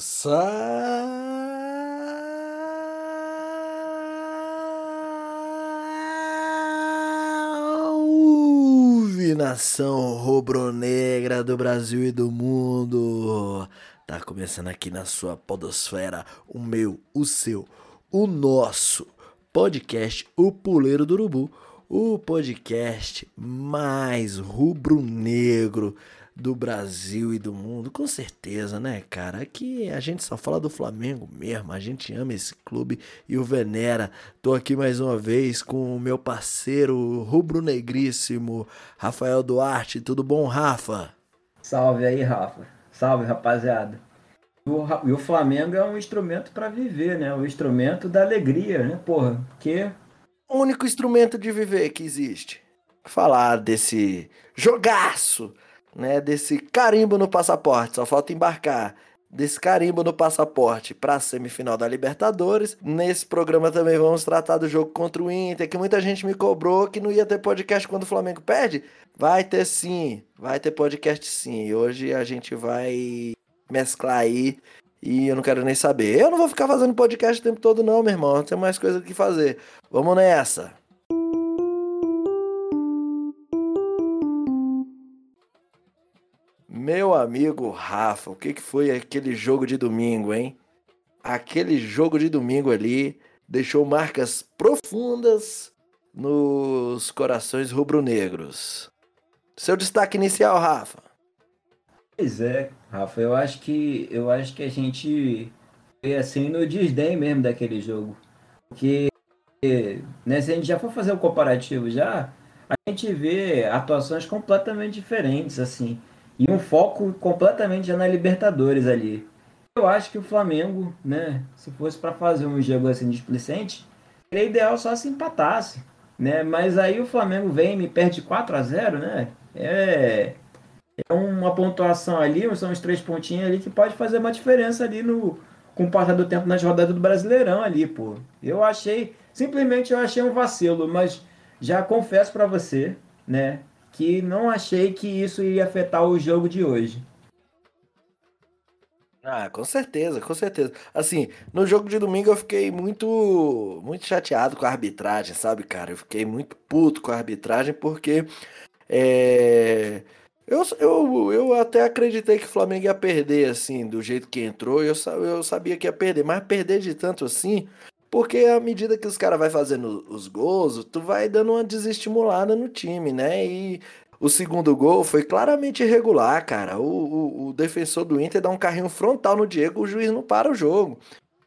Salve nação rubro-negra do Brasil e do mundo! Tá começando aqui na sua podosfera o meu, o seu, o nosso podcast O Puleiro do Urubu, o podcast mais rubro-negro do Brasil e do mundo, com certeza, né, cara? Aqui a gente só fala do Flamengo mesmo, a gente ama esse clube e o venera. Tô aqui mais uma vez com o meu parceiro rubro-negríssimo, Rafael Duarte. Tudo bom, Rafa? Salve aí, Rafa. Salve, rapaziada. E o Flamengo é um instrumento para viver, né? Um instrumento da alegria, né, porra? Que o único instrumento de viver que existe. Falar desse jogaço né, desse carimbo no passaporte, só falta embarcar desse carimbo no passaporte para a semifinal da Libertadores. Nesse programa também vamos tratar do jogo contra o Inter, que muita gente me cobrou que não ia ter podcast quando o Flamengo perde. Vai ter sim, vai ter podcast sim. Hoje a gente vai mesclar aí e eu não quero nem saber. Eu não vou ficar fazendo podcast o tempo todo não, meu irmão. Tem mais coisa que fazer. Vamos nessa. Meu amigo Rafa, o que, que foi aquele jogo de domingo, hein? Aquele jogo de domingo ali deixou marcas profundas nos corações rubro-negros. Seu destaque inicial, Rafa. Pois é, Rafa, eu acho que eu acho que a gente foi assim no desdém mesmo daquele jogo. Porque né, se a gente já for fazer o comparativo já, a gente vê atuações completamente diferentes assim e um foco completamente já na Libertadores ali. Eu acho que o Flamengo, né, se fosse para fazer um jogo assim displicente, seria ideal só se empatasse, né? Mas aí o Flamengo vem e me perde 4 a 0, né? É, é uma pontuação ali, são os três pontinhos ali que pode fazer uma diferença ali no com o passar do tempo nas rodadas do Brasileirão ali, pô. Eu achei, simplesmente eu achei um vacilo, mas já confesso para você, né, que não achei que isso iria afetar o jogo de hoje. Ah, com certeza, com certeza. Assim, no jogo de domingo eu fiquei muito muito chateado com a arbitragem, sabe, cara? Eu fiquei muito puto com a arbitragem porque é... eu, eu, eu até acreditei que o Flamengo ia perder, assim, do jeito que entrou. Eu, eu sabia que ia perder, mas perder de tanto assim, porque à medida que os caras vai fazendo os gols, tu vai dando uma desestimulada no time, né? E o segundo gol foi claramente irregular, cara. O, o, o, defensor do Inter dá um carrinho frontal no Diego, o juiz não para o jogo.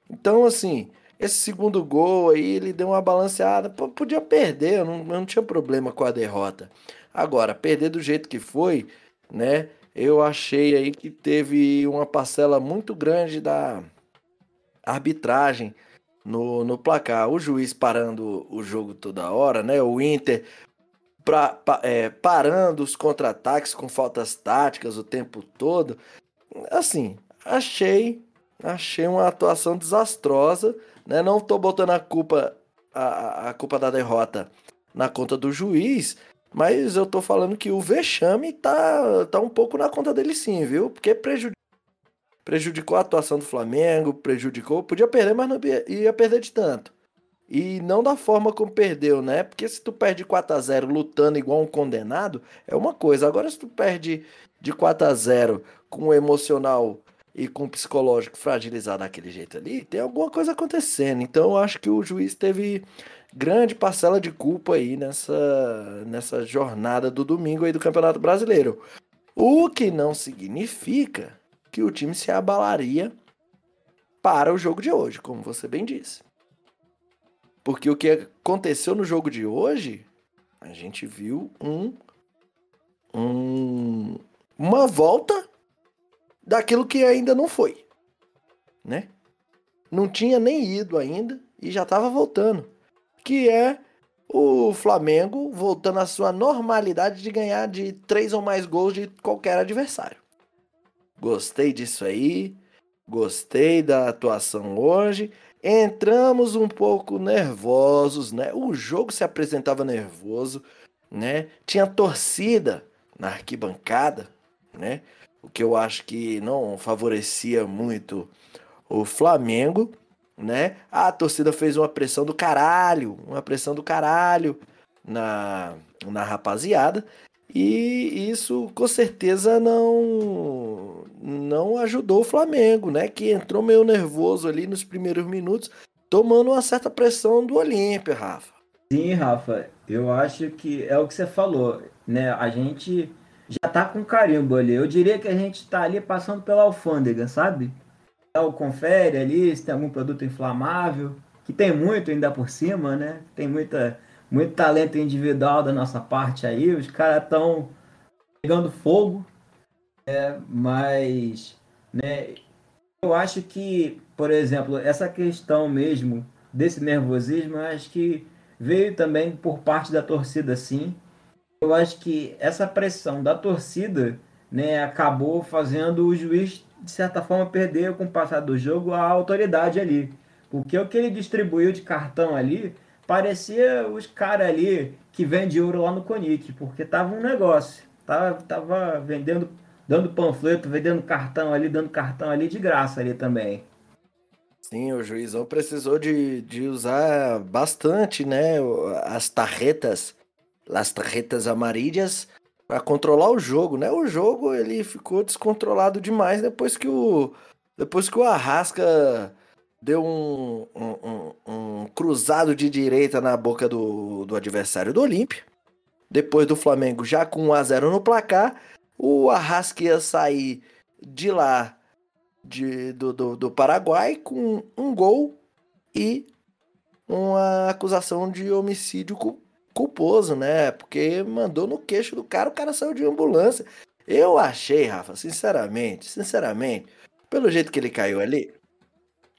Então, assim, esse segundo gol aí, ele deu uma balanceada. P podia perder, eu não, eu não tinha problema com a derrota. Agora, perder do jeito que foi, né? Eu achei aí que teve uma parcela muito grande da arbitragem no, no placar. O juiz parando o jogo toda hora, né? O Inter pra, pa, é, parando os contra-ataques com faltas táticas o tempo todo. Assim, achei achei uma atuação desastrosa, né? Não tô botando a culpa a, a culpa da derrota na conta do juiz, mas eu tô falando que o vexame tá, tá um pouco na conta dele sim, viu? Porque prejudicou prejudicou a atuação do Flamengo, prejudicou, podia perder, mas não ia perder de tanto. E não da forma como perdeu, né? Porque se tu perde 4 a 0 lutando igual um condenado, é uma coisa. Agora se tu perde de 4 a 0 com o emocional e com o psicológico fragilizado daquele jeito ali, tem alguma coisa acontecendo. Então eu acho que o juiz teve grande parcela de culpa aí nessa, nessa jornada do domingo aí do Campeonato Brasileiro. O que não significa que o time se abalaria para o jogo de hoje, como você bem disse. Porque o que aconteceu no jogo de hoje, a gente viu um, um uma volta daquilo que ainda não foi, né? Não tinha nem ido ainda e já estava voltando, que é o Flamengo voltando à sua normalidade de ganhar de três ou mais gols de qualquer adversário. Gostei disso aí. Gostei da atuação hoje. Entramos um pouco nervosos, né? O jogo se apresentava nervoso, né? Tinha torcida na arquibancada, né? O que eu acho que não favorecia muito o Flamengo, né? A torcida fez uma pressão do caralho, uma pressão do caralho na, na rapaziada. E isso com certeza não não ajudou o Flamengo, né? Que entrou meio nervoso ali nos primeiros minutos, tomando uma certa pressão do Olímpia, Rafa. Sim, Rafa, eu acho que é o que você falou, né? A gente já tá com carimbo ali. Eu diria que a gente tá ali passando pela alfândega, sabe? O confere ali se tem algum produto inflamável, que tem muito ainda por cima, né? Tem muita muito talento individual da nossa parte aí. Os caras estão pegando fogo, é, mas né, eu acho que, por exemplo, essa questão mesmo desse nervosismo, acho que veio também por parte da torcida, sim. Eu acho que essa pressão da torcida né, acabou fazendo o juiz, de certa forma, perder com o passar do jogo a autoridade ali. Porque o que ele distribuiu de cartão ali parecia os caras ali que vendem ouro lá no Conic, porque tava um negócio. Tava, tava vendendo, dando panfleto, vendendo cartão ali, dando cartão ali de graça ali também. Sim, o juizão precisou de, de usar bastante, né, as tarretas, as tarretas amarilhas para controlar o jogo, né? O jogo ele ficou descontrolado demais depois que o depois que o Arrasca deu um, um, um, cruzado de direita na boca do, do adversário do Olímpia. Depois do Flamengo já com 1 a 0 no placar, o Arrasca ia sair de lá de, do, do, do Paraguai com um gol e uma acusação de homicídio culposo, né? Porque mandou no queixo do cara, o cara saiu de ambulância. Eu achei, Rafa, sinceramente, sinceramente, pelo jeito que ele caiu ali,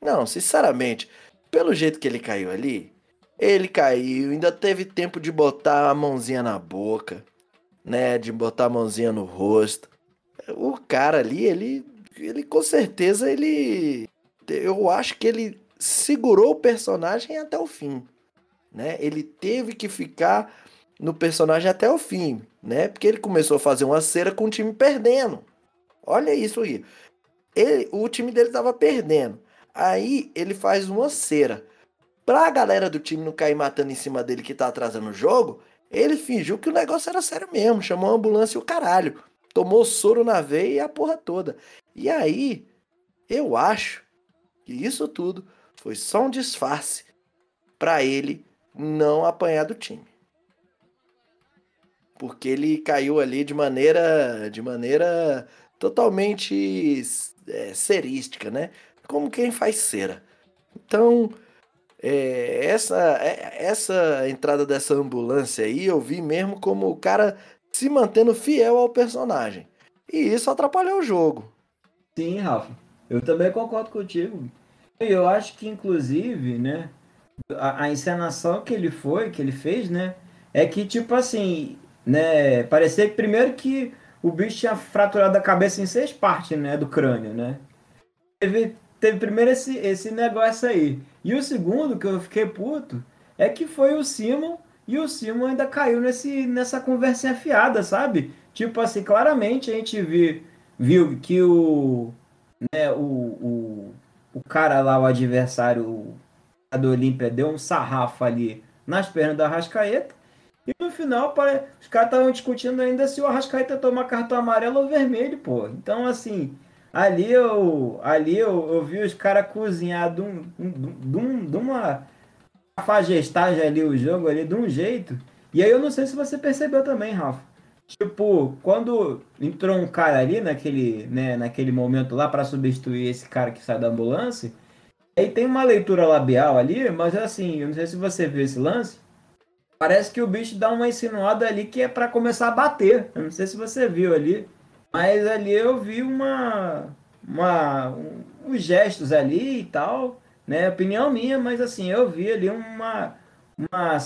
não, sinceramente, pelo jeito que ele caiu ali, ele caiu, ainda teve tempo de botar a mãozinha na boca, né? De botar a mãozinha no rosto. O cara ali, ele, ele com certeza, ele. Eu acho que ele segurou o personagem até o fim, né? Ele teve que ficar no personagem até o fim, né? Porque ele começou a fazer uma cera com o time perdendo. Olha isso aí. Ele, o time dele tava perdendo. Aí ele faz uma cera. Pra galera do time não cair matando em cima dele que tá atrasando o jogo, ele fingiu que o negócio era sério mesmo. Chamou a ambulância e o caralho. Tomou soro na veia e a porra toda. E aí, eu acho que isso tudo foi só um disfarce para ele não apanhar do time. Porque ele caiu ali de maneira de maneira totalmente é, serística, né? Como quem faz cera. Então, é, essa, é, essa entrada dessa ambulância aí eu vi mesmo como o cara se mantendo fiel ao personagem. E isso atrapalhou o jogo. Sim, Rafa. Eu também concordo contigo. Eu acho que, inclusive, né, a, a encenação que ele foi, que ele fez, né, é que, tipo assim, né, parecia que primeiro que o bicho tinha fraturado a cabeça em seis partes, né, do crânio, né. Teve teve primeiro esse, esse negócio aí. E o segundo, que eu fiquei puto, é que foi o Simon e o Simon ainda caiu nesse, nessa conversinha fiada, sabe? Tipo assim, claramente a gente viu, viu que o, né, o, o, o cara lá, o adversário do Olímpia, deu um sarrafo ali nas pernas do Arrascaeta. E no final, os caras estavam discutindo ainda se o Arrascaeta tomar cartão amarelo ou vermelho, pô. Então, assim, Ali eu, ali eu, eu vi os caras cozinhar de, um, de, um, de uma fagestagem ali, o jogo ali, de um jeito. E aí eu não sei se você percebeu também, Rafa. Tipo, quando entrou um cara ali naquele, né, naquele momento lá para substituir esse cara que sai da ambulância, aí tem uma leitura labial ali, mas assim, eu não sei se você viu esse lance. Parece que o bicho dá uma insinuada ali que é para começar a bater. Eu não sei se você viu ali. Mas ali eu vi uma, uma um, uns gestos ali e tal, né? Opinião minha, mas assim, eu vi ali uma, uma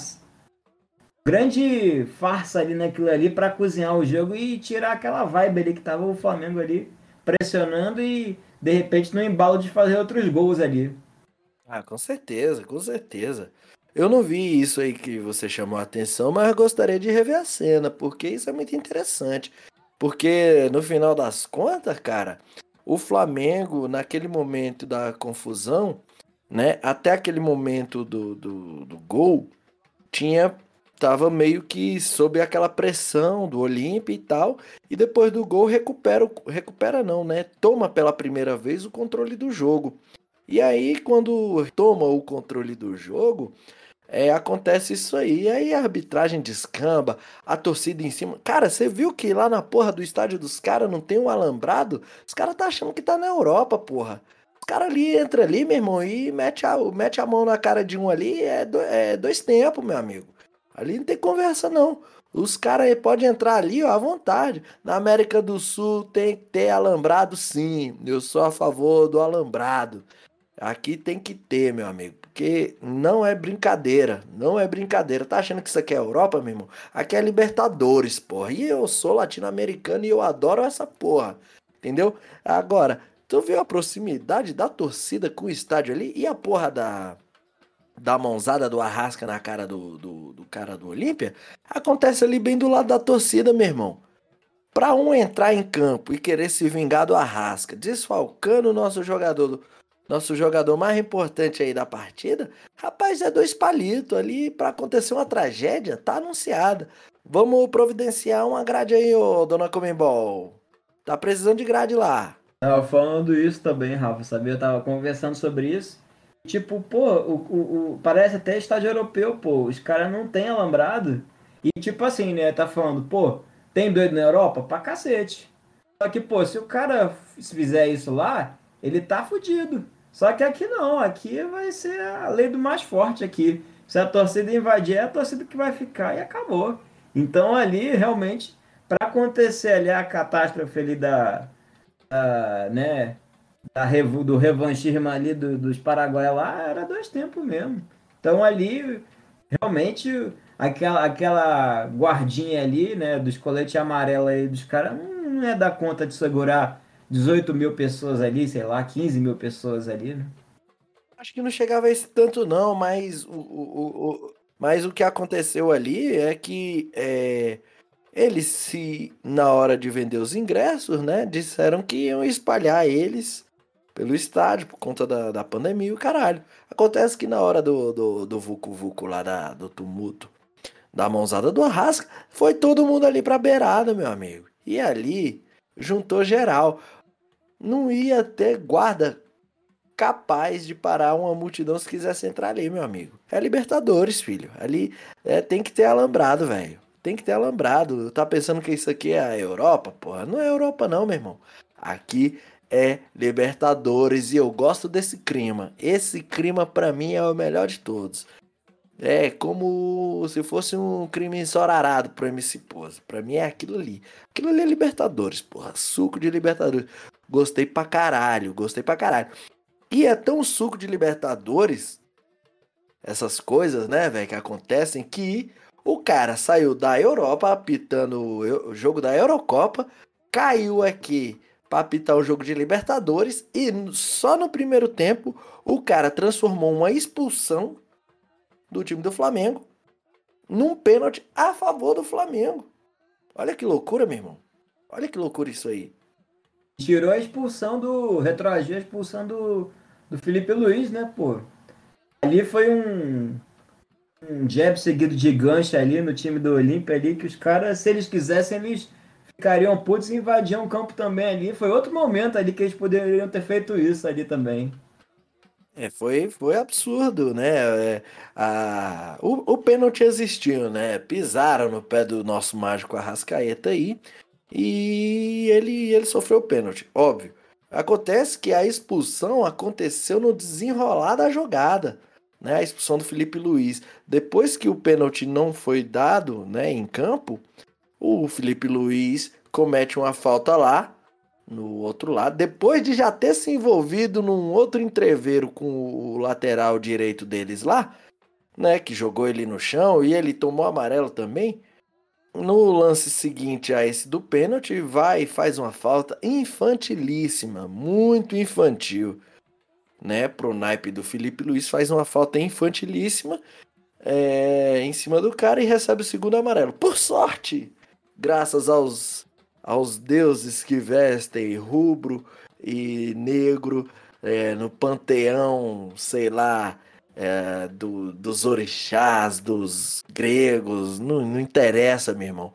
grande farsa ali naquilo ali para cozinhar o jogo e tirar aquela vibe ali que tava o Flamengo ali pressionando e de repente no embalo de fazer outros gols ali. Ah, com certeza, com certeza. Eu não vi isso aí que você chamou a atenção, mas gostaria de rever a cena, porque isso é muito interessante. Porque no final das contas, cara, o Flamengo, naquele momento da confusão, né? Até aquele momento do, do, do gol, tinha tava meio que sob aquela pressão do Olímpia e tal, e depois do gol recupera, recupera não, né? Toma pela primeira vez o controle do jogo. E aí quando toma o controle do jogo, é, acontece isso aí. Aí a arbitragem descamba, a torcida em cima. Cara, você viu que lá na porra do estádio dos caras não tem um alambrado? Os caras tá achando que tá na Europa, porra. Os caras ali entra ali, meu irmão, e mete a, mete a mão na cara de um ali, é, do, é dois tempos, meu amigo. Ali não tem conversa, não. Os caras podem entrar ali ó, à vontade. Na América do Sul tem que ter alambrado, sim. Eu sou a favor do alambrado. Aqui tem que ter, meu amigo. Porque não é brincadeira. Não é brincadeira. Tá achando que isso aqui é Europa, meu irmão? Aqui é Libertadores, porra. E eu sou latino-americano e eu adoro essa porra. Entendeu? Agora, tu viu a proximidade da torcida com o estádio ali? E a porra da da mãozada do Arrasca na cara do, do, do cara do Olímpia, acontece ali bem do lado da torcida, meu irmão. Pra um entrar em campo e querer se vingar do Arrasca, desfalcando o nosso jogador, nosso jogador mais importante aí da partida, rapaz, é dois palitos ali para acontecer uma tragédia, tá anunciada. Vamos providenciar uma grade aí, ô dona Comembol. Tá precisando de grade lá. Tava falando isso também, Rafa, sabia? Eu tava conversando sobre isso. Tipo, pô, o, o, o, parece até estádio europeu, pô. Os caras não tem alambrado. E tipo assim, né? Tá falando, pô, tem doido na Europa? Pra cacete. Só que, pô, se o cara fizer isso lá, ele tá fudido. Só que aqui não, aqui vai ser a lei do mais forte aqui. Se a torcida invadir, é a torcida que vai ficar e acabou. Então ali, realmente, para acontecer ali a catástrofe ali da, da né, da, do revanchismo ali do, dos Paraguai lá, era dois tempos mesmo. Então ali, realmente, aquela, aquela guardinha ali, né, dos coletes amarelos aí dos caras, não é dar conta de segurar 18 mil pessoas ali, sei lá, 15 mil pessoas ali, né? Acho que não chegava a esse tanto não, mas o, o, o, mas o que aconteceu ali é que é, eles se, na hora de vender os ingressos, né, disseram que iam espalhar eles pelo estádio por conta da, da pandemia e o caralho. Acontece que na hora do, do, do Vucu Vucu lá da, do tumulto, da mãozada do Arrasca, foi todo mundo ali pra beirada, meu amigo. E ali juntou geral. Não ia ter guarda capaz de parar uma multidão se quisesse entrar ali, meu amigo. É Libertadores, filho. Ali é, tem que ter alambrado, velho. Tem que ter alambrado. Tá pensando que isso aqui é a Europa? Porra, não é Europa não, meu irmão. Aqui é Libertadores e eu gosto desse clima. Esse clima para mim é o melhor de todos. É como se fosse um crime ensorarado pro MC Pose. Pra mim é aquilo ali. Aquilo ali é Libertadores, porra. Suco de Libertadores. Gostei pra caralho, gostei pra caralho. E é tão suco de Libertadores, essas coisas, né, velho, que acontecem, que o cara saiu da Europa apitando o jogo da Eurocopa, caiu aqui para apitar o jogo de Libertadores e só no primeiro tempo o cara transformou uma expulsão do time do Flamengo num pênalti a favor do Flamengo. Olha que loucura, meu irmão. Olha que loucura isso aí. Tirou a expulsão do. Retroagiu a expulsão do, do Felipe Luiz, né, pô? Ali foi um. Um jab seguido de gancho ali no time do Olímpia ali, que os caras, se eles quisessem, eles ficariam putos e invadiam o campo também ali. Foi outro momento ali que eles poderiam ter feito isso ali também. É, foi, foi absurdo, né? É, a, o, o pênalti existiu, né? Pisaram no pé do nosso mágico Arrascaeta aí e ele, ele sofreu o pênalti, óbvio. Acontece que a expulsão aconteceu no desenrolar da jogada, né? A expulsão do Felipe Luiz. Depois que o pênalti não foi dado, né, em campo, o Felipe Luiz comete uma falta lá, no outro lado, depois de já ter se envolvido num outro entreveiro com o lateral direito deles lá, né, que jogou ele no chão e ele tomou amarelo também. No lance seguinte a esse do pênalti, vai e faz uma falta infantilíssima, muito infantil, né, pro naipe do Felipe Luiz, faz uma falta infantilíssima é, em cima do cara e recebe o segundo amarelo. Por sorte, graças aos aos deuses que vestem rubro e negro é, no panteão, sei lá, é, do, dos orixás, dos gregos, não, não interessa, meu irmão.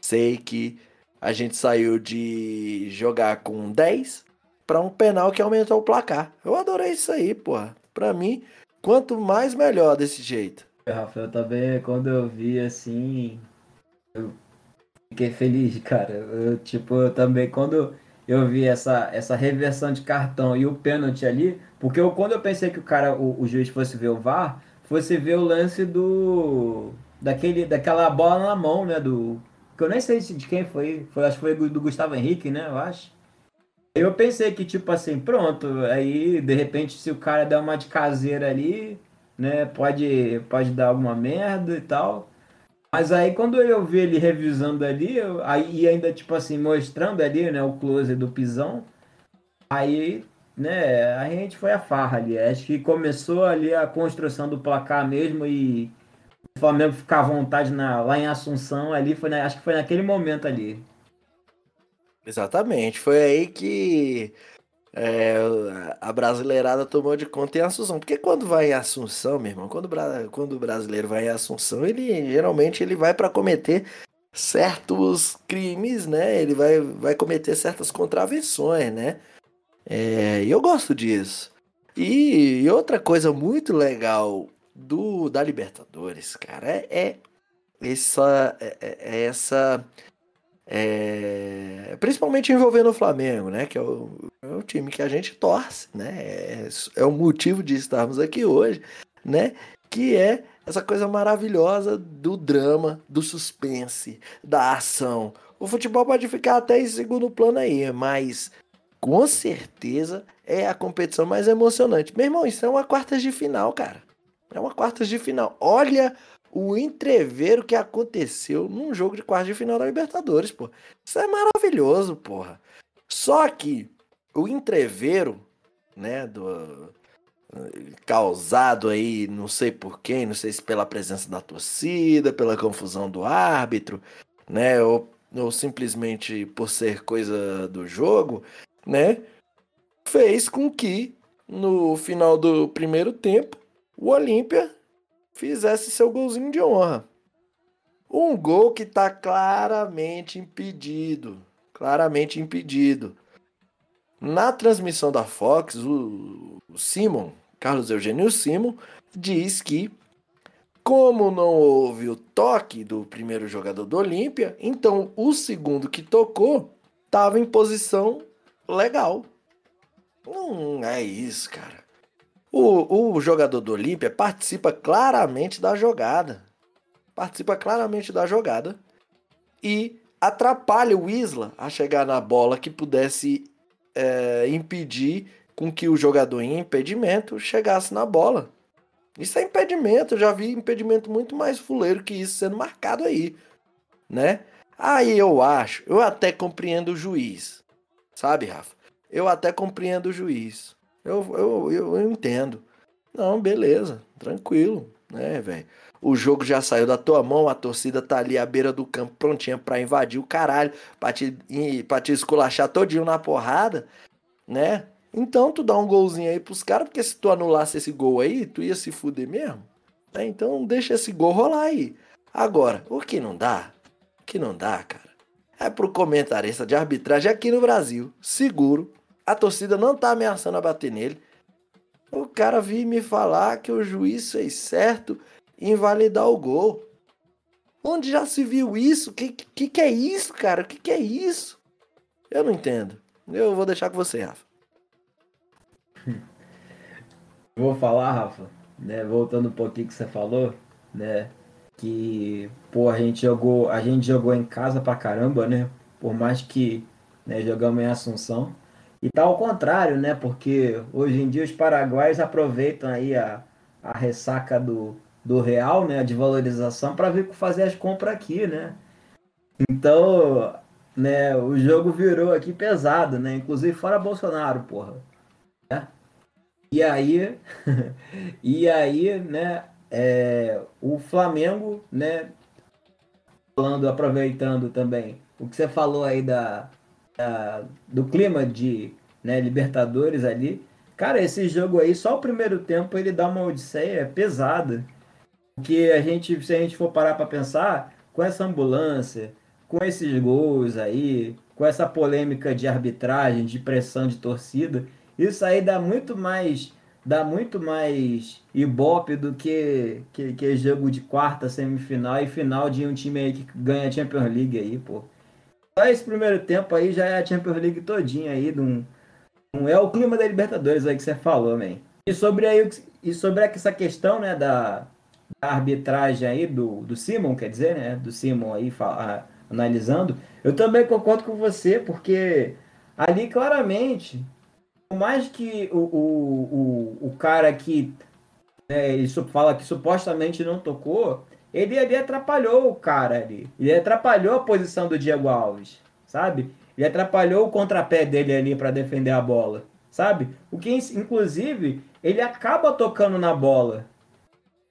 Sei que a gente saiu de jogar com 10 para um penal que aumentou o placar. Eu adorei isso aí, porra. Pra mim, quanto mais melhor desse jeito. Rafael, também, quando eu vi assim, eu fiquei feliz, cara. Eu, tipo, eu também, quando eu vi essa, essa reversão de cartão e o pênalti ali, porque eu, quando eu pensei que o cara, o, o juiz fosse ver o VAR, fosse ver o lance do. daquele, daquela bola na mão, né? Do. Que eu nem sei de quem foi. foi acho que foi do Gustavo Henrique, né? Eu acho. Eu pensei que, tipo assim, pronto, aí de repente se o cara der uma de caseira ali, né, pode, pode dar alguma merda e tal. Mas aí quando eu vi ele revisando ali, eu, aí ainda tipo assim, mostrando ali, né, o close do pisão, aí, né, a gente foi a farra ali. Acho que começou ali a construção do placar mesmo e o Flamengo ficar à vontade na, lá em Assunção ali, foi na, acho que foi naquele momento ali. Exatamente, foi aí que é, a brasileirada tomou de conta em Assunção. Porque quando vai em Assunção, meu irmão, quando, quando o brasileiro vai em Assunção, ele geralmente ele vai para cometer certos crimes, né? Ele vai, vai cometer certas contravenções, né? É, eu gosto disso. E, e, outra coisa muito legal do da Libertadores, cara, é, é essa, é, é, é essa é, principalmente envolvendo o Flamengo, né? Que é o, é o time que a gente torce, né? É, é o motivo de estarmos aqui hoje, né? Que é essa coisa maravilhosa do drama, do suspense, da ação. O futebol pode ficar até em segundo plano aí, mas com certeza é a competição mais emocionante. Meu irmão, isso é uma quartas de final, cara. É uma quartas de final. Olha o entreveiro que aconteceu num jogo de quarta de final da Libertadores, pô. Isso é maravilhoso, porra. Só que o entreveiro, né, do causado aí, não sei por quem, não sei se pela presença da torcida, pela confusão do árbitro, né, ou, ou simplesmente por ser coisa do jogo, né, fez com que no final do primeiro tempo o Olímpia fizesse seu golzinho de honra. Um gol que está claramente impedido. Claramente impedido. Na transmissão da Fox, o Simon, Carlos Eugênio Simon, diz que, como não houve o toque do primeiro jogador do Olímpia, então o segundo que tocou estava em posição legal. Não é isso, cara. O, o jogador do Olímpia participa claramente da jogada. Participa claramente da jogada. E atrapalha o Isla a chegar na bola que pudesse é, impedir com que o jogador em impedimento chegasse na bola. Isso é impedimento, eu já vi impedimento muito mais fuleiro que isso sendo marcado aí, né? Aí eu acho, eu até compreendo o juiz, sabe, Rafa? Eu até compreendo o juiz. Eu, eu, eu, eu entendo. Não, beleza, tranquilo, né, velho? O jogo já saiu da tua mão, a torcida tá ali à beira do campo prontinha pra invadir o caralho, pra te, pra te esculachar todinho na porrada, né? Então tu dá um golzinho aí pros caras, porque se tu anulasse esse gol aí, tu ia se fuder mesmo. Né? Então deixa esse gol rolar aí. Agora, o que não dá, o que não dá, cara, é pro comentarista de arbitragem aqui no Brasil, seguro, a torcida não tá ameaçando a bater nele. O cara vir me falar que o juiz fez certo invalidar o gol. Onde já se viu isso? Que, que que é isso, cara? O que que é isso? Eu não entendo. Eu vou deixar com você, Rafa. Vou falar, Rafa, né, voltando um pouquinho que você falou, né, que pô, a gente jogou, a gente jogou em casa pra caramba, né? Por mais que, né, jogamos em Assunção, e tá ao contrário, né? Porque hoje em dia os paraguaios aproveitam aí a, a ressaca do, do real, né? De valorização para vir fazer as compras aqui, né? Então, né? O jogo virou aqui pesado, né? Inclusive fora Bolsonaro, porra. Né? E aí, e aí, né? É, o Flamengo, né? Falando, aproveitando também o que você falou aí da, da do clima de né, Libertadores ali. Cara, esse jogo aí, só o primeiro tempo ele dá uma odisseia pesada. Porque a gente, se a gente for parar para pensar, com essa ambulância, com esses gols aí, com essa polêmica de arbitragem, de pressão de torcida, isso aí dá muito mais dá muito mais ibope do que, que, que jogo de quarta, semifinal e final de um time aí que ganha a Champions League aí, pô. Só esse primeiro tempo aí já é a Champions League todinha aí, de um, um, é o clima da Libertadores aí que você falou, man. E sobre, aí, e sobre essa questão, né, da, da arbitragem aí do, do Simon, quer dizer, né, do Simon aí fala, analisando, eu também concordo com você, porque ali claramente por mais que o, o, o, o cara que né, isso fala que supostamente não tocou, ele ali atrapalhou o cara ali. Ele atrapalhou a posição do Diego Alves, sabe? Ele atrapalhou o contrapé dele ali para defender a bola, sabe? O que, inclusive, ele acaba tocando na bola.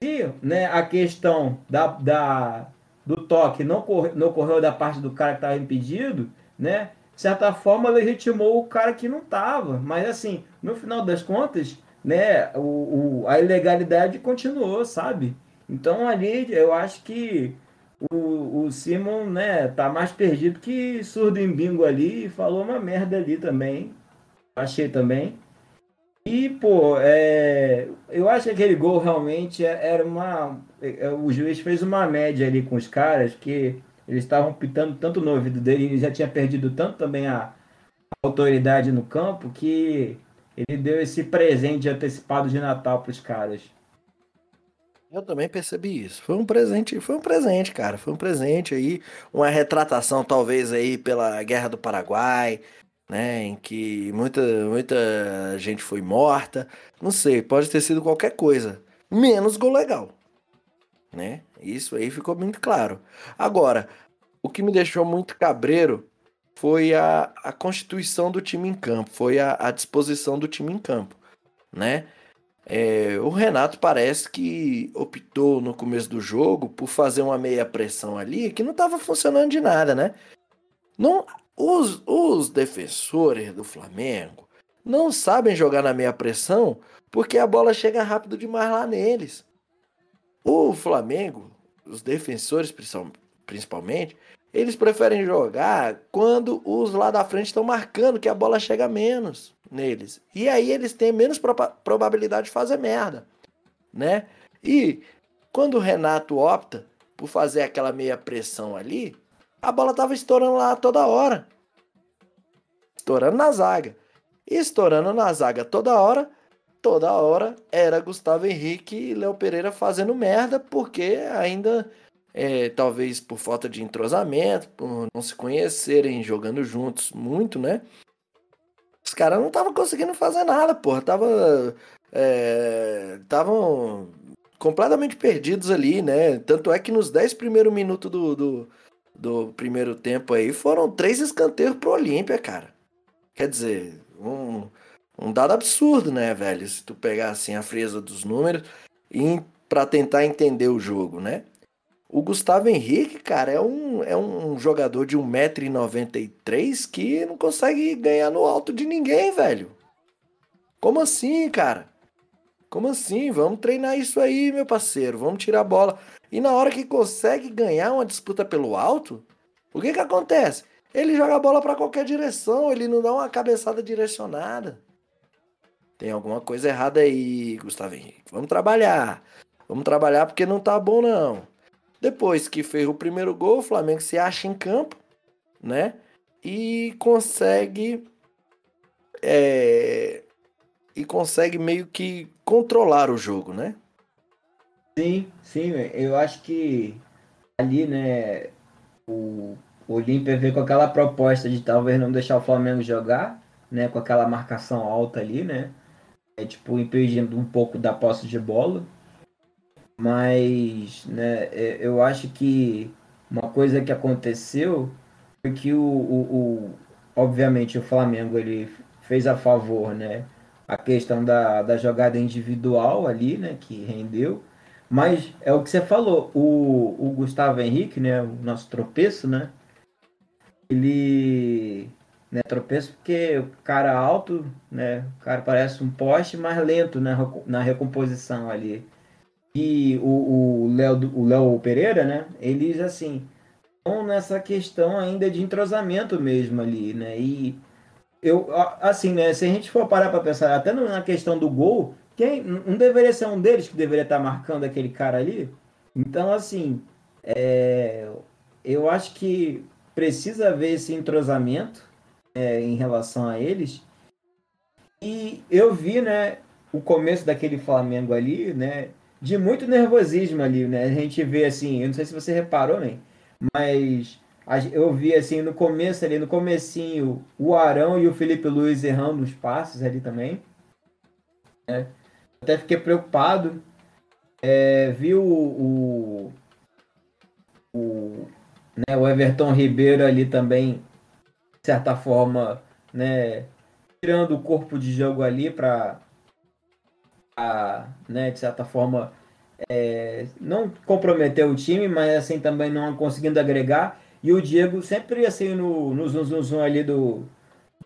Se né, a questão da, da, do toque não, corre, não ocorreu da parte do cara que estava impedido, né? de certa forma, legitimou o cara que não estava. Mas, assim, no final das contas, né, o, o, a ilegalidade continuou, sabe? Então, ali, eu acho que o, o Simon, né, tá mais perdido que surdo em bingo ali e falou uma merda ali também. Achei também. E, pô, é, eu acho que aquele gol realmente é, era uma. É, o juiz fez uma média ali com os caras que eles estavam pitando tanto no ouvido dele, ele já tinha perdido tanto também a, a autoridade no campo que ele deu esse presente antecipado de Natal para os caras. Eu também percebi isso. Foi um presente, foi um presente, cara. Foi um presente aí, uma retratação talvez aí pela Guerra do Paraguai, né, em que muita muita gente foi morta. Não sei, pode ter sido qualquer coisa, menos gol legal né? Isso aí ficou muito claro. Agora, o que me deixou muito cabreiro foi a, a constituição do time em campo, foi a, a disposição do time em campo, né? É, o Renato parece que optou no começo do jogo por fazer uma meia pressão ali que não estava funcionando de nada, né? Não, os, os defensores do Flamengo não sabem jogar na meia pressão porque a bola chega rápido demais lá neles. O Flamengo, os defensores principalmente, eles preferem jogar quando os lá da frente estão marcando que a bola chega menos neles. E aí eles têm menos probabilidade de fazer merda, né? E quando o Renato opta por fazer aquela meia pressão ali, a bola tava estourando lá toda hora. Estourando na zaga. Estourando na zaga toda hora, toda hora era Gustavo Henrique e Léo Pereira fazendo merda, porque ainda, é, talvez por falta de entrosamento, por não se conhecerem, jogando juntos muito, né? Os caras não estavam conseguindo fazer nada, porra. Tava. Estavam é, completamente perdidos ali, né? Tanto é que nos 10 primeiros minutos do, do, do primeiro tempo aí foram três escanteios pro Olímpia, cara. Quer dizer, um, um dado absurdo, né, velho? Se tu pegar assim a frieza dos números e para tentar entender o jogo, né? O Gustavo Henrique, cara, é um, é um jogador de 1,93m que não consegue ganhar no alto de ninguém, velho. Como assim, cara? Como assim? Vamos treinar isso aí, meu parceiro. Vamos tirar a bola. E na hora que consegue ganhar uma disputa pelo alto, o que que acontece? Ele joga a bola para qualquer direção, ele não dá uma cabeçada direcionada. Tem alguma coisa errada aí, Gustavo Henrique. Vamos trabalhar. Vamos trabalhar porque não tá bom, não. Depois que fez o primeiro gol, o Flamengo se acha em campo, né? E consegue. É, e consegue meio que controlar o jogo, né? Sim, sim. Eu acho que ali, né? O, o Olímpia veio com aquela proposta de talvez não deixar o Flamengo jogar, né? Com aquela marcação alta ali, né? é, tipo, impedindo um pouco da posse de bola. Mas né, é, eu acho que uma coisa que aconteceu foi que o, o, o, obviamente o Flamengo ele fez a favor, né? A questão da, da jogada individual ali, né? Que rendeu. Mas é o que você falou, o, o Gustavo Henrique, né? O nosso tropeço, né? ele né, tropeço porque o cara alto, né, o cara parece um poste mais lento na, na recomposição ali. E o Léo o Léo Pereira, né, eles assim, estão nessa questão ainda de entrosamento mesmo ali, né? E eu assim, né, se a gente for parar para pensar até na questão do gol, quem não deveria ser um deles que deveria estar marcando aquele cara ali? Então, assim, é, eu acho que precisa haver esse entrosamento é, em relação a eles. E eu vi, né, o começo daquele Flamengo ali, né, de muito nervosismo ali, né? A gente vê assim, eu não sei se você reparou, né, mas eu vi assim no começo ali, no comecinho, o Arão e o Felipe Luiz errando os passos ali também. Né? Até fiquei preocupado. É, vi o, o, o, né, o Everton Ribeiro ali também, de certa forma, né, tirando o corpo de jogo ali para, né, de certa forma, é, não comprometer o time, mas assim também não conseguindo agregar. E o Diego sempre assim no, no zoom, zoom, zoom ali do,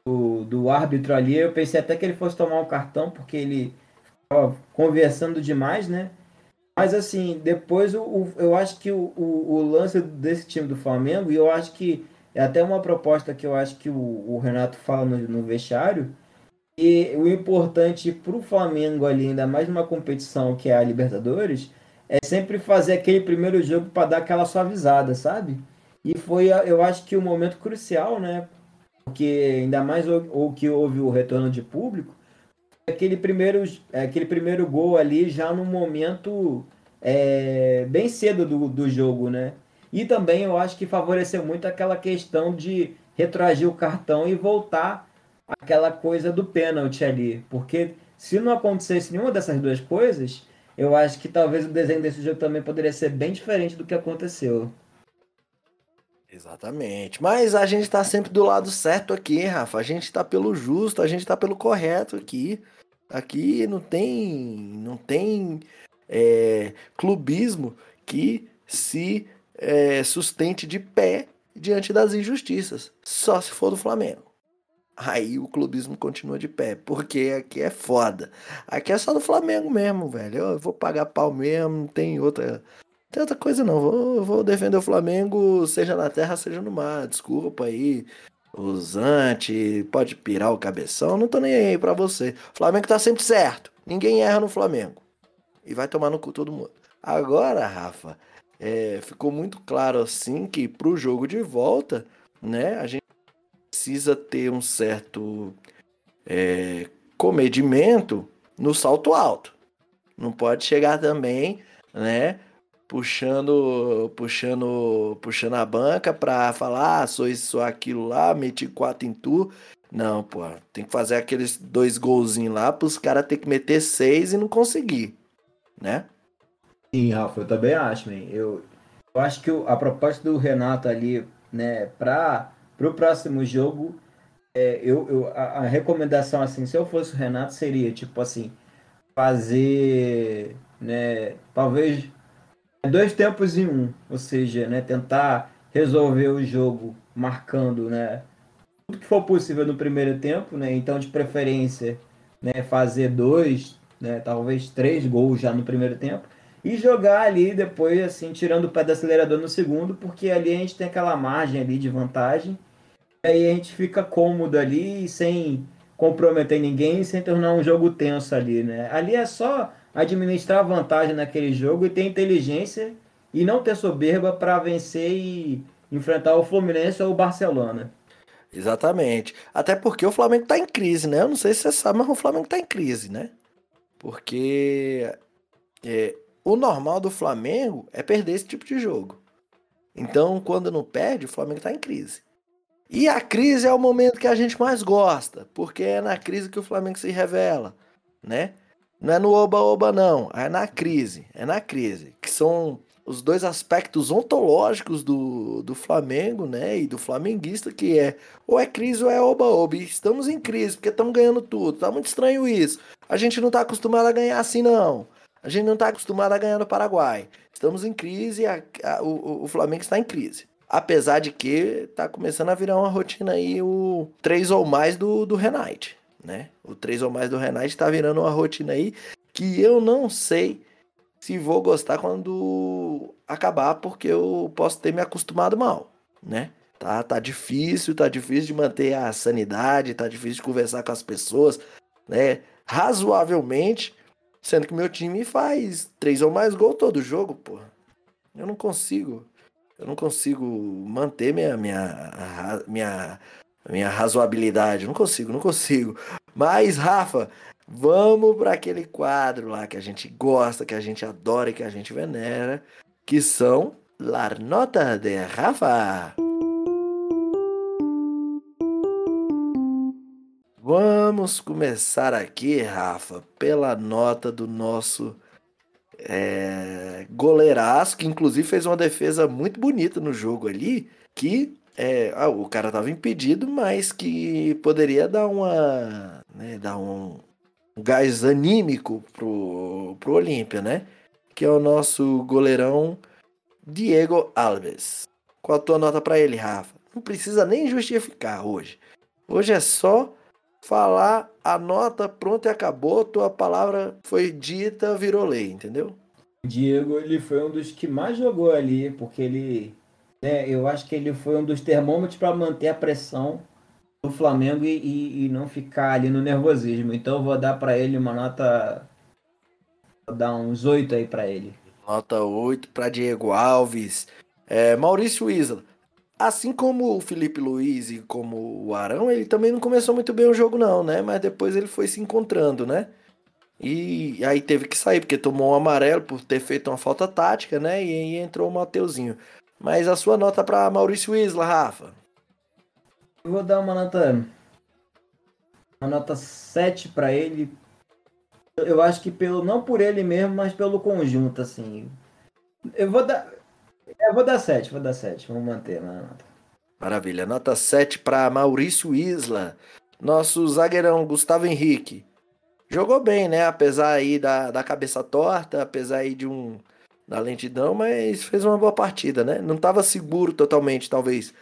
do, do árbitro ali, eu pensei até que ele fosse tomar um cartão, porque ele estava conversando demais, né? Mas assim, depois o, o eu acho que o, o, o, lance desse time do Flamengo, e eu acho que é até uma proposta que eu acho que o, o Renato fala no, no vestiário, e o importante para o Flamengo ali, ainda mais numa competição que é a Libertadores, é sempre fazer aquele primeiro jogo para dar aquela suavizada, sabe? E foi, eu acho que o momento crucial, né? Porque ainda mais o, o que houve o retorno de público, aquele primeiro, aquele primeiro gol ali já no momento é, bem cedo do, do jogo, né? E também eu acho que favoreceu muito aquela questão de retroagir o cartão e voltar aquela coisa do pênalti ali. Porque se não acontecesse nenhuma dessas duas coisas, eu acho que talvez o desenho desse jogo também poderia ser bem diferente do que aconteceu. Exatamente. Mas a gente tá sempre do lado certo aqui, Rafa. A gente tá pelo justo, a gente tá pelo correto aqui. Aqui não tem, não tem é, clubismo que se é, sustente de pé diante das injustiças. Só se for do Flamengo. Aí o clubismo continua de pé, porque aqui é foda. Aqui é só do Flamengo mesmo, velho. Eu vou pagar pau mesmo, não tem outra, outra coisa não. Vou, vou defender o Flamengo, seja na terra, seja no mar. Desculpa aí os anti, pode pirar o cabeção, não tô nem aí pra você. O Flamengo tá sempre certo. Ninguém erra no Flamengo. E vai tomar no cu todo mundo. Agora, Rafa, é, ficou muito claro assim que pro jogo de volta, né, a gente precisa ter um certo é, comedimento no salto alto. Não pode chegar também, né, puxando, puxando, puxando a banca pra falar, ah, sou isso, sou aquilo lá, meti quatro em tu. Não, pô, tem que fazer aqueles dois golzinhos lá pros caras ter que meter seis e não conseguir, né? Sim, Rafa, eu também acho, man. Eu, eu acho que a proposta do Renato ali, né, para o próximo jogo, é, eu, eu, a, a, recomendação, assim, se eu fosse o Renato, seria, tipo assim, fazer, né, talvez dois tempos em um, ou seja, né, tentar resolver o jogo marcando, né, tudo que for possível no primeiro tempo, né, então de preferência, né, fazer dois, né, talvez três gols já no primeiro tempo e jogar ali depois assim tirando o pé do acelerador no segundo, porque ali a gente tem aquela margem ali de vantagem, e aí a gente fica cômodo ali sem comprometer ninguém, sem tornar um jogo tenso ali, né? Ali é só administrar vantagem naquele jogo e ter inteligência e não ter soberba para vencer e enfrentar o Fluminense ou o Barcelona. Exatamente. Até porque o Flamengo está em crise, né? Eu não sei se você sabe, mas o Flamengo está em crise, né? Porque é, o normal do Flamengo é perder esse tipo de jogo. Então, quando não perde, o Flamengo está em crise. E a crise é o momento que a gente mais gosta, porque é na crise que o Flamengo se revela, né? Não é no oba-oba, não. É na crise. É na crise. Que são os dois aspectos ontológicos do, do Flamengo, né? E do flamenguista, que é ou é crise ou é oba-oba. Estamos em crise, porque estamos ganhando tudo. Tá muito estranho isso. A gente não tá acostumado a ganhar assim, não. A gente não tá acostumado a ganhar no Paraguai. Estamos em crise, a, a, o, o Flamengo está em crise. Apesar de que tá começando a virar uma rotina aí o 3 ou mais do, do Renate, né? O 3 ou mais do Renate tá virando uma rotina aí que eu não sei se vou gostar quando acabar, porque eu posso ter me acostumado mal, né? Tá, tá difícil, tá difícil de manter a sanidade, tá difícil de conversar com as pessoas, né? Razoavelmente, sendo que meu time faz três ou mais gols todo jogo, pô. Eu não consigo. Eu não consigo manter minha minha minha minha razoabilidade. Não consigo, não consigo. Mas Rafa, vamos para aquele quadro lá que a gente gosta, que a gente adora e que a gente venera, que são La Nota de Rafa. Vamos começar aqui, Rafa, pela nota do nosso é, goleiraço, que inclusive fez uma defesa muito bonita no jogo ali, que é, ah, o cara estava impedido, mas que poderia dar uma, né, um, um gás anímico pro, pro Olímpia, né? Que é o nosso goleirão Diego Alves. Qual a tua nota para ele, Rafa? Não precisa nem justificar hoje. Hoje é só falar a nota, pronto e acabou, tua palavra foi dita, virou lei, entendeu? Diego, ele foi um dos que mais jogou ali, porque ele, né, eu acho que ele foi um dos termômetros para manter a pressão do Flamengo e, e, e, não ficar ali no nervosismo. Então vou dar para ele uma nota, vou dar uns oito aí para ele. Nota 8 para Diego Alves. É, Maurício Isla, Assim como o Felipe Luiz e como o Arão, ele também não começou muito bem o jogo, não, né? Mas depois ele foi se encontrando, né? E aí teve que sair, porque tomou um amarelo por ter feito uma falta tática, né? E aí entrou o Mateuzinho. Mas a sua nota para Maurício Isla, Rafa? Eu vou dar uma nota. Uma nota 7 para ele. Eu acho que pelo. Não por ele mesmo, mas pelo conjunto, assim. Eu vou dar. Eu vou dar 7, vou dar 7. Vamos manter na nota. Maravilha. Nota 7 para Maurício Isla. Nosso zagueirão Gustavo Henrique. Jogou bem, né? Apesar aí da, da cabeça torta, apesar aí de um da lentidão, mas fez uma boa partida, né? Não estava seguro totalmente, talvez,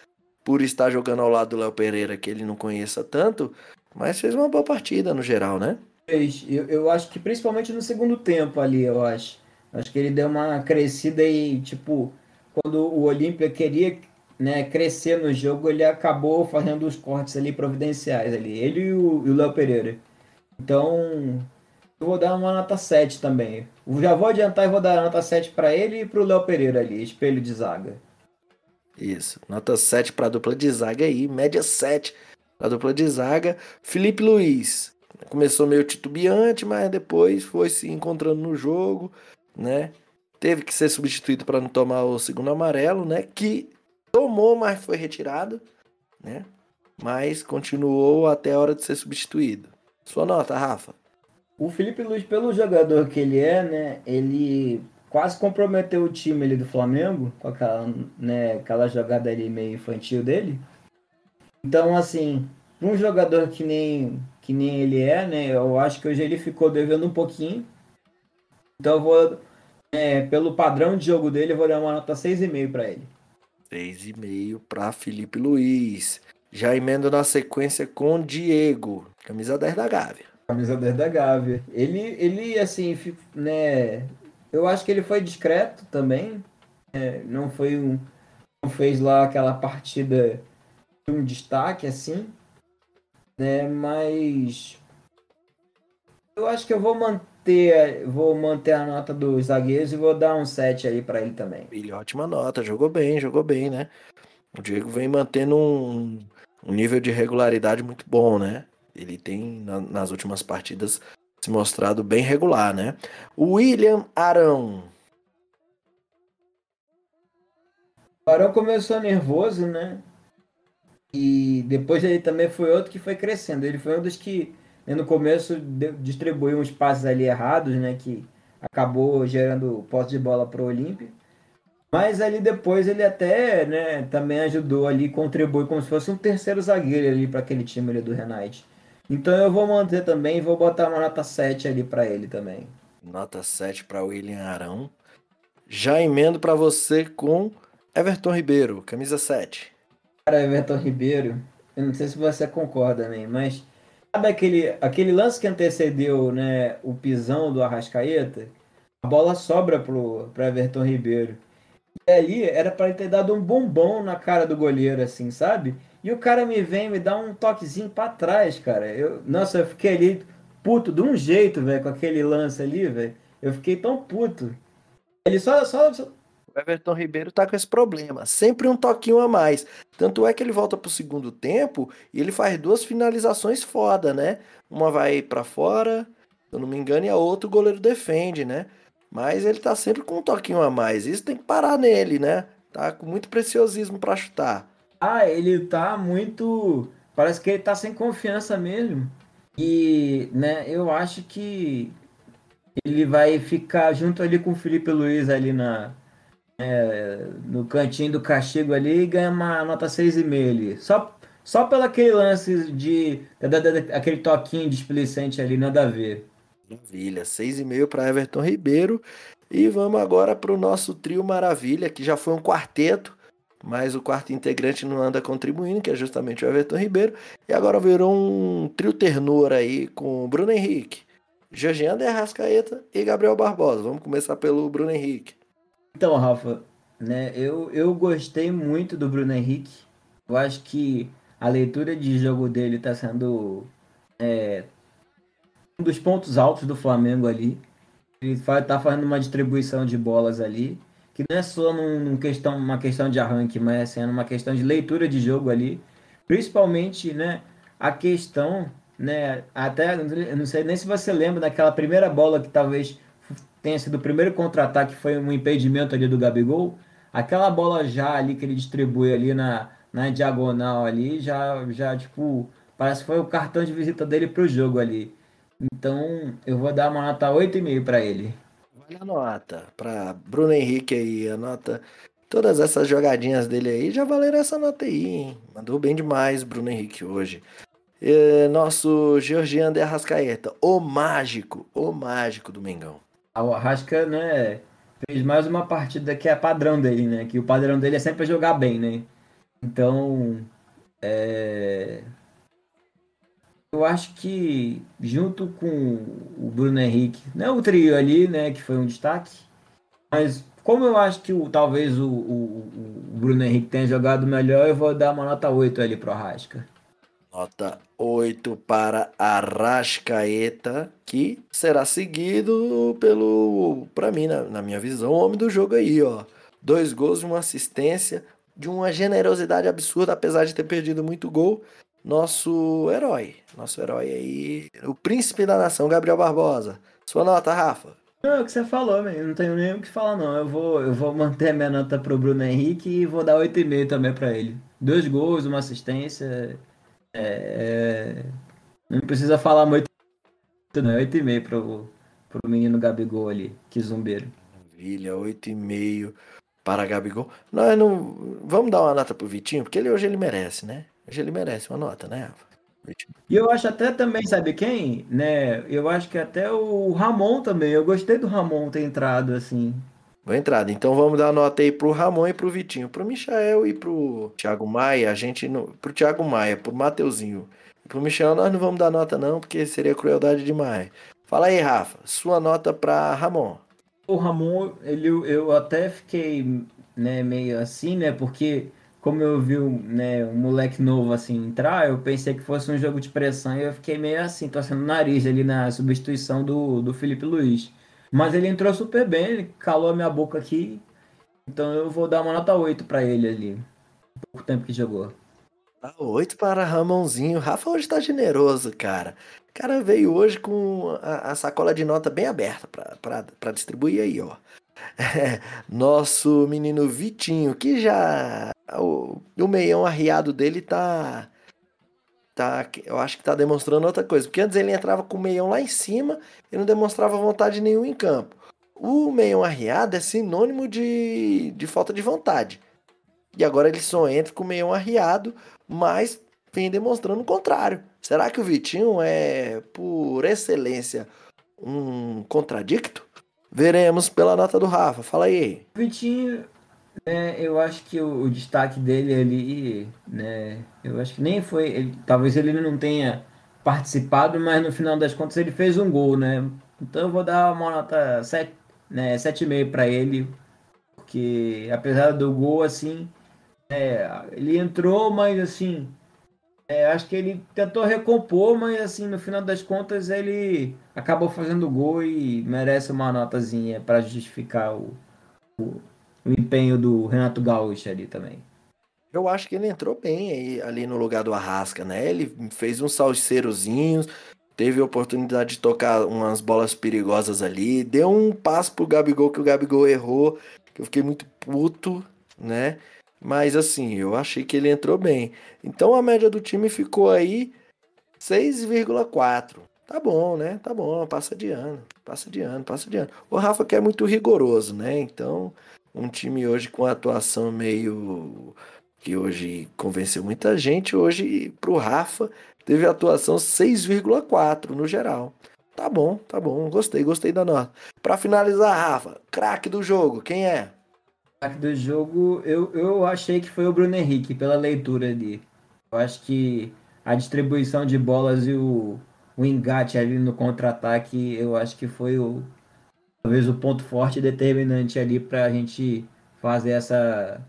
por estar jogando ao lado do Léo Pereira, que ele não conheça tanto, mas fez uma boa partida no geral, né? Eu, eu acho que principalmente no segundo tempo ali, eu acho. Acho que ele deu uma crescida e, tipo, quando o Olímpia queria né, crescer no jogo, ele acabou fazendo os cortes ali providenciais ali. Ele e o Léo Pereira. Então, eu vou dar uma nota 7 também. Já vou adiantar e vou dar a nota 7 para ele e para o Léo Pereira ali, espelho de zaga. Isso, nota 7 para a dupla de zaga aí, média 7 para a dupla de zaga. Felipe Luiz começou meio titubeante, mas depois foi se encontrando no jogo, né? teve que ser substituído para não tomar o segundo amarelo, né? Que tomou, mas foi retirado, né? Mas continuou até a hora de ser substituído. Sua nota, Rafa? O Felipe Luiz, pelo jogador que ele é, né? Ele quase comprometeu o time ali do Flamengo com aquela, né, aquela jogada ali meio infantil dele. Então, assim, um jogador que nem que nem ele é, né? Eu acho que hoje ele ficou devendo um pouquinho. Então eu vou é, pelo padrão de jogo dele, eu vou dar uma nota 6,5 para ele. 6,5 para Felipe Luiz. Já emendo na sequência com Diego, camisa 10 da Gávea. Camisa 10 da Gávea. Ele, ele assim, né? Eu acho que ele foi discreto também. É, não foi um. Não fez lá aquela partida de um destaque assim. Né, mas. Eu acho que eu vou manter vou manter a nota dos zagueiros e vou dar um 7 aí para ele também. Ele ótima nota, jogou bem, jogou bem, né? O Diego vem mantendo um, um nível de regularidade muito bom, né? Ele tem na, nas últimas partidas se mostrado bem regular, né? William Arão. O Arão começou nervoso, né? E depois ele também foi outro que foi crescendo. Ele foi um dos que no começo distribuiu uns passes ali errados, né? Que acabou gerando posse de bola para o Olímpia. Mas ali depois ele até né, também ajudou ali, contribui como se fosse um terceiro zagueiro ali para aquele time ali do Renate. Então eu vou manter também, vou botar uma nota 7 ali para ele também. Nota 7 para William Arão. Já emendo para você com Everton Ribeiro, camisa 7. Cara, Everton Ribeiro, eu não sei se você concorda, né? Mas sabe aquele, aquele lance que antecedeu né, o pisão do Arrascaeta? A bola sobra pro, pro Everton Ribeiro. E ali era para ele ter dado um bombom na cara do goleiro, assim, sabe? E o cara me vem me dá um toquezinho para trás, cara. Eu, nossa, eu fiquei ali puto de um jeito, velho, com aquele lance ali, velho. Eu fiquei tão puto. Ele só, só, só, O Everton Ribeiro tá com esse problema. Sempre um toquinho a mais. Tanto é que ele volta pro segundo tempo e ele faz duas finalizações foda, né? Uma vai para fora, se eu não me engano, e a outra o goleiro defende, né? Mas ele tá sempre com um toquinho a mais. Isso tem que parar nele, né? Tá com muito preciosismo para chutar. Ah, ele tá muito. Parece que ele tá sem confiança mesmo. E, né, eu acho que ele vai ficar junto ali com o Felipe Luiz ali na, é, no cantinho do castigo ali e ganha uma nota 6,5 ali. Só, só pelo aquele lance de. aquele toquinho displicente ali, nada a ver. Maravilha, 6,5 para Everton Ribeiro. E vamos agora para o nosso trio maravilha, que já foi um quarteto, mas o quarto integrante não anda contribuindo, que é justamente o Everton Ribeiro. E agora virou um trio ternura aí com Bruno Henrique, Jorgiano de Arrascaeta e Gabriel Barbosa. Vamos começar pelo Bruno Henrique. Então, Rafa, né, eu, eu gostei muito do Bruno Henrique. Eu acho que a leitura de jogo dele está sendo é, um dos pontos altos do Flamengo ali. Ele está fazendo uma distribuição de bolas ali, que não é só num, num questão, uma questão de arranque, mas é sendo uma questão de leitura de jogo ali. Principalmente né, a questão, né, até, eu não sei nem se você lembra daquela primeira bola que talvez tenha sido o primeiro contra-ataque, foi um impedimento ali do Gabigol. Aquela bola já ali que ele distribui ali na, na diagonal ali, já, já tipo, parece que foi o cartão de visita dele para o jogo ali. Então, eu vou dar uma nota 8,5 para ele. Vale a nota. Para Bruno Henrique aí, a nota. Todas essas jogadinhas dele aí já valeram essa nota aí, hein? Mandou bem demais Bruno Henrique hoje. E, nosso Georgiano de Arrascaeta, o mágico, o mágico do Mengão. O Arrasca, né, fez mais uma partida que é padrão dele, né? Que o padrão dele é sempre jogar bem, né? Então, é, eu acho que junto com o Bruno Henrique, não é o trio ali, né, que foi um destaque, mas como eu acho que o, talvez o, o, o Bruno Henrique tenha jogado melhor, eu vou dar uma nota 8 ali pro Arrasca. Nota 8 para Arrascaeta, que será seguido pelo, para mim, na, na minha visão, o homem do jogo aí, ó. Dois gols uma assistência, de uma generosidade absurda, apesar de ter perdido muito gol nosso herói. Nosso herói aí, o príncipe da nação, Gabriel Barbosa. Sua nota, Rafa. Não, é o que você falou, man. não tenho nem o que falar, não. Eu vou, eu vou manter a minha nota pro Bruno Henrique e vou dar 8,5 também para ele. Dois gols, uma assistência. É, é... Não precisa falar muito, não. 8,5 pro, pro menino Gabigol ali, que zumbeiro. Maravilha, 8,5 para Gabigol. Nós não. Vamos dar uma nota pro Vitinho, porque ele hoje ele merece, né? Hoje ele merece uma nota, né, Rafa? E eu acho até também, sabe quem? Né? Eu acho que até o Ramon também. Eu gostei do Ramon ter entrado assim. Boa entrada. Então vamos dar nota aí pro Ramon e pro Vitinho. Pro Michael e pro Thiago Maia, a gente não. Pro Thiago Maia, pro Mateuzinho. Pro Michel nós não vamos dar nota, não, porque seria crueldade demais. Fala aí, Rafa. Sua nota pra Ramon. O Ramon, ele, eu até fiquei né, meio assim, né? Porque como eu vi né, um moleque novo assim entrar, eu pensei que fosse um jogo de pressão e eu fiquei meio assim, torcendo o nariz ali na substituição do, do Felipe Luiz. Mas ele entrou super bem, ele calou a minha boca aqui. Então eu vou dar uma nota 8 para ele ali. Pouco tempo que jogou. 8 para Ramonzinho. Rafa hoje tá generoso, cara. O cara veio hoje com a, a sacola de nota bem aberta para distribuir aí, ó. Nosso menino Vitinho, que já. O, o meião arriado dele tá. tá eu acho que tá demonstrando outra coisa. Porque antes ele entrava com o meião lá em cima e não demonstrava vontade nenhuma em campo. O meião arriado é sinônimo de, de falta de vontade. E agora ele só entra com o meião arriado, mas vem demonstrando o contrário. Será que o Vitinho é, por excelência, um contradicto? Veremos pela nota do Rafa. Fala aí. Vitinho, É, eu acho que o, o, destaque dele ali, né? Eu acho que nem foi. Ele, talvez ele não tenha participado, mas no final das contas ele fez um gol, né? Então eu vou dar uma nota 7, né, 7,5 para ele, porque apesar do gol, assim, é, ele entrou, mas assim, é, acho que ele tentou recompor, mas assim, no final das contas ele acabou fazendo gol e merece uma notazinha para justificar o, o, o, empenho do Renato Gaúcho ali também. Eu acho que ele entrou bem aí, ali no lugar do Arrasca, né? Ele fez uns salseirozinhos, teve a oportunidade de tocar umas bolas perigosas ali, deu um passo pro Gabigol que o Gabigol errou, que eu fiquei muito puto, né? Mas assim, eu achei que ele entrou bem. Então a média do time ficou aí 6,4. Tá bom, né? Tá bom, passa de ano, passa de ano, passa de ano. O Rafa que é muito rigoroso, né? Então, um time hoje com atuação meio que hoje convenceu muita gente, hoje pro Rafa teve atuação 6,4 no geral. Tá bom, tá bom, gostei, gostei da nota. Para finalizar, Rafa, craque do jogo, quem é? Do jogo, eu, eu achei que foi o Bruno Henrique, pela leitura ali. Eu acho que a distribuição de bolas e o, o engate ali no contra-ataque, eu acho que foi o talvez o ponto forte e determinante ali para a gente fazer essa,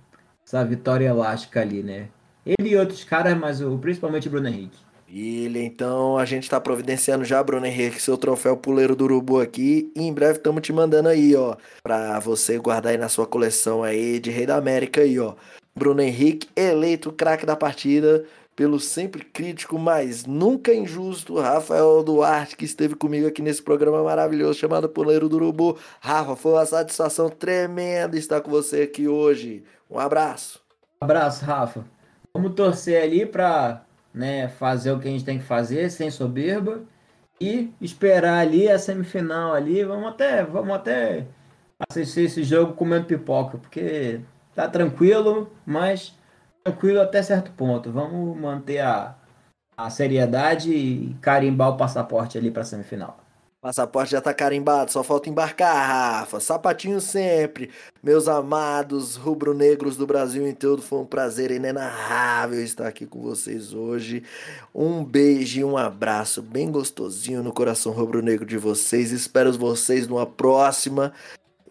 essa vitória elástica ali, né? Ele e outros caras, mas o, principalmente o Bruno Henrique. Ele, então, a gente está providenciando já, Bruno Henrique, seu troféu puleiro do Urubu aqui. E em breve estamos te mandando aí, ó, para você guardar aí na sua coleção aí de Rei da América aí, ó. Bruno Henrique, eleito craque da partida pelo sempre crítico, mas nunca injusto Rafael Duarte, que esteve comigo aqui nesse programa maravilhoso chamado Puleiro do Urubu. Rafa, foi uma satisfação tremenda estar com você aqui hoje. Um abraço. Abraço, Rafa. Vamos torcer ali para né, fazer o que a gente tem que fazer sem soberba e esperar ali a semifinal ali. Vamos até, vamos até assistir esse jogo comendo pipoca, porque tá tranquilo, mas tranquilo até certo ponto. Vamos manter a, a seriedade e carimbar o passaporte ali para semifinal. Passaporte já tá carimbado, só falta embarcar, Rafa. Sapatinho sempre. Meus amados rubro-negros do Brasil inteiro, foi um prazer inenarrável estar aqui com vocês hoje. Um beijo e um abraço bem gostosinho no coração rubro-negro de vocês. Espero vocês numa próxima.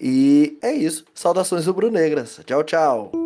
E é isso. Saudações rubro-negras. Tchau, tchau.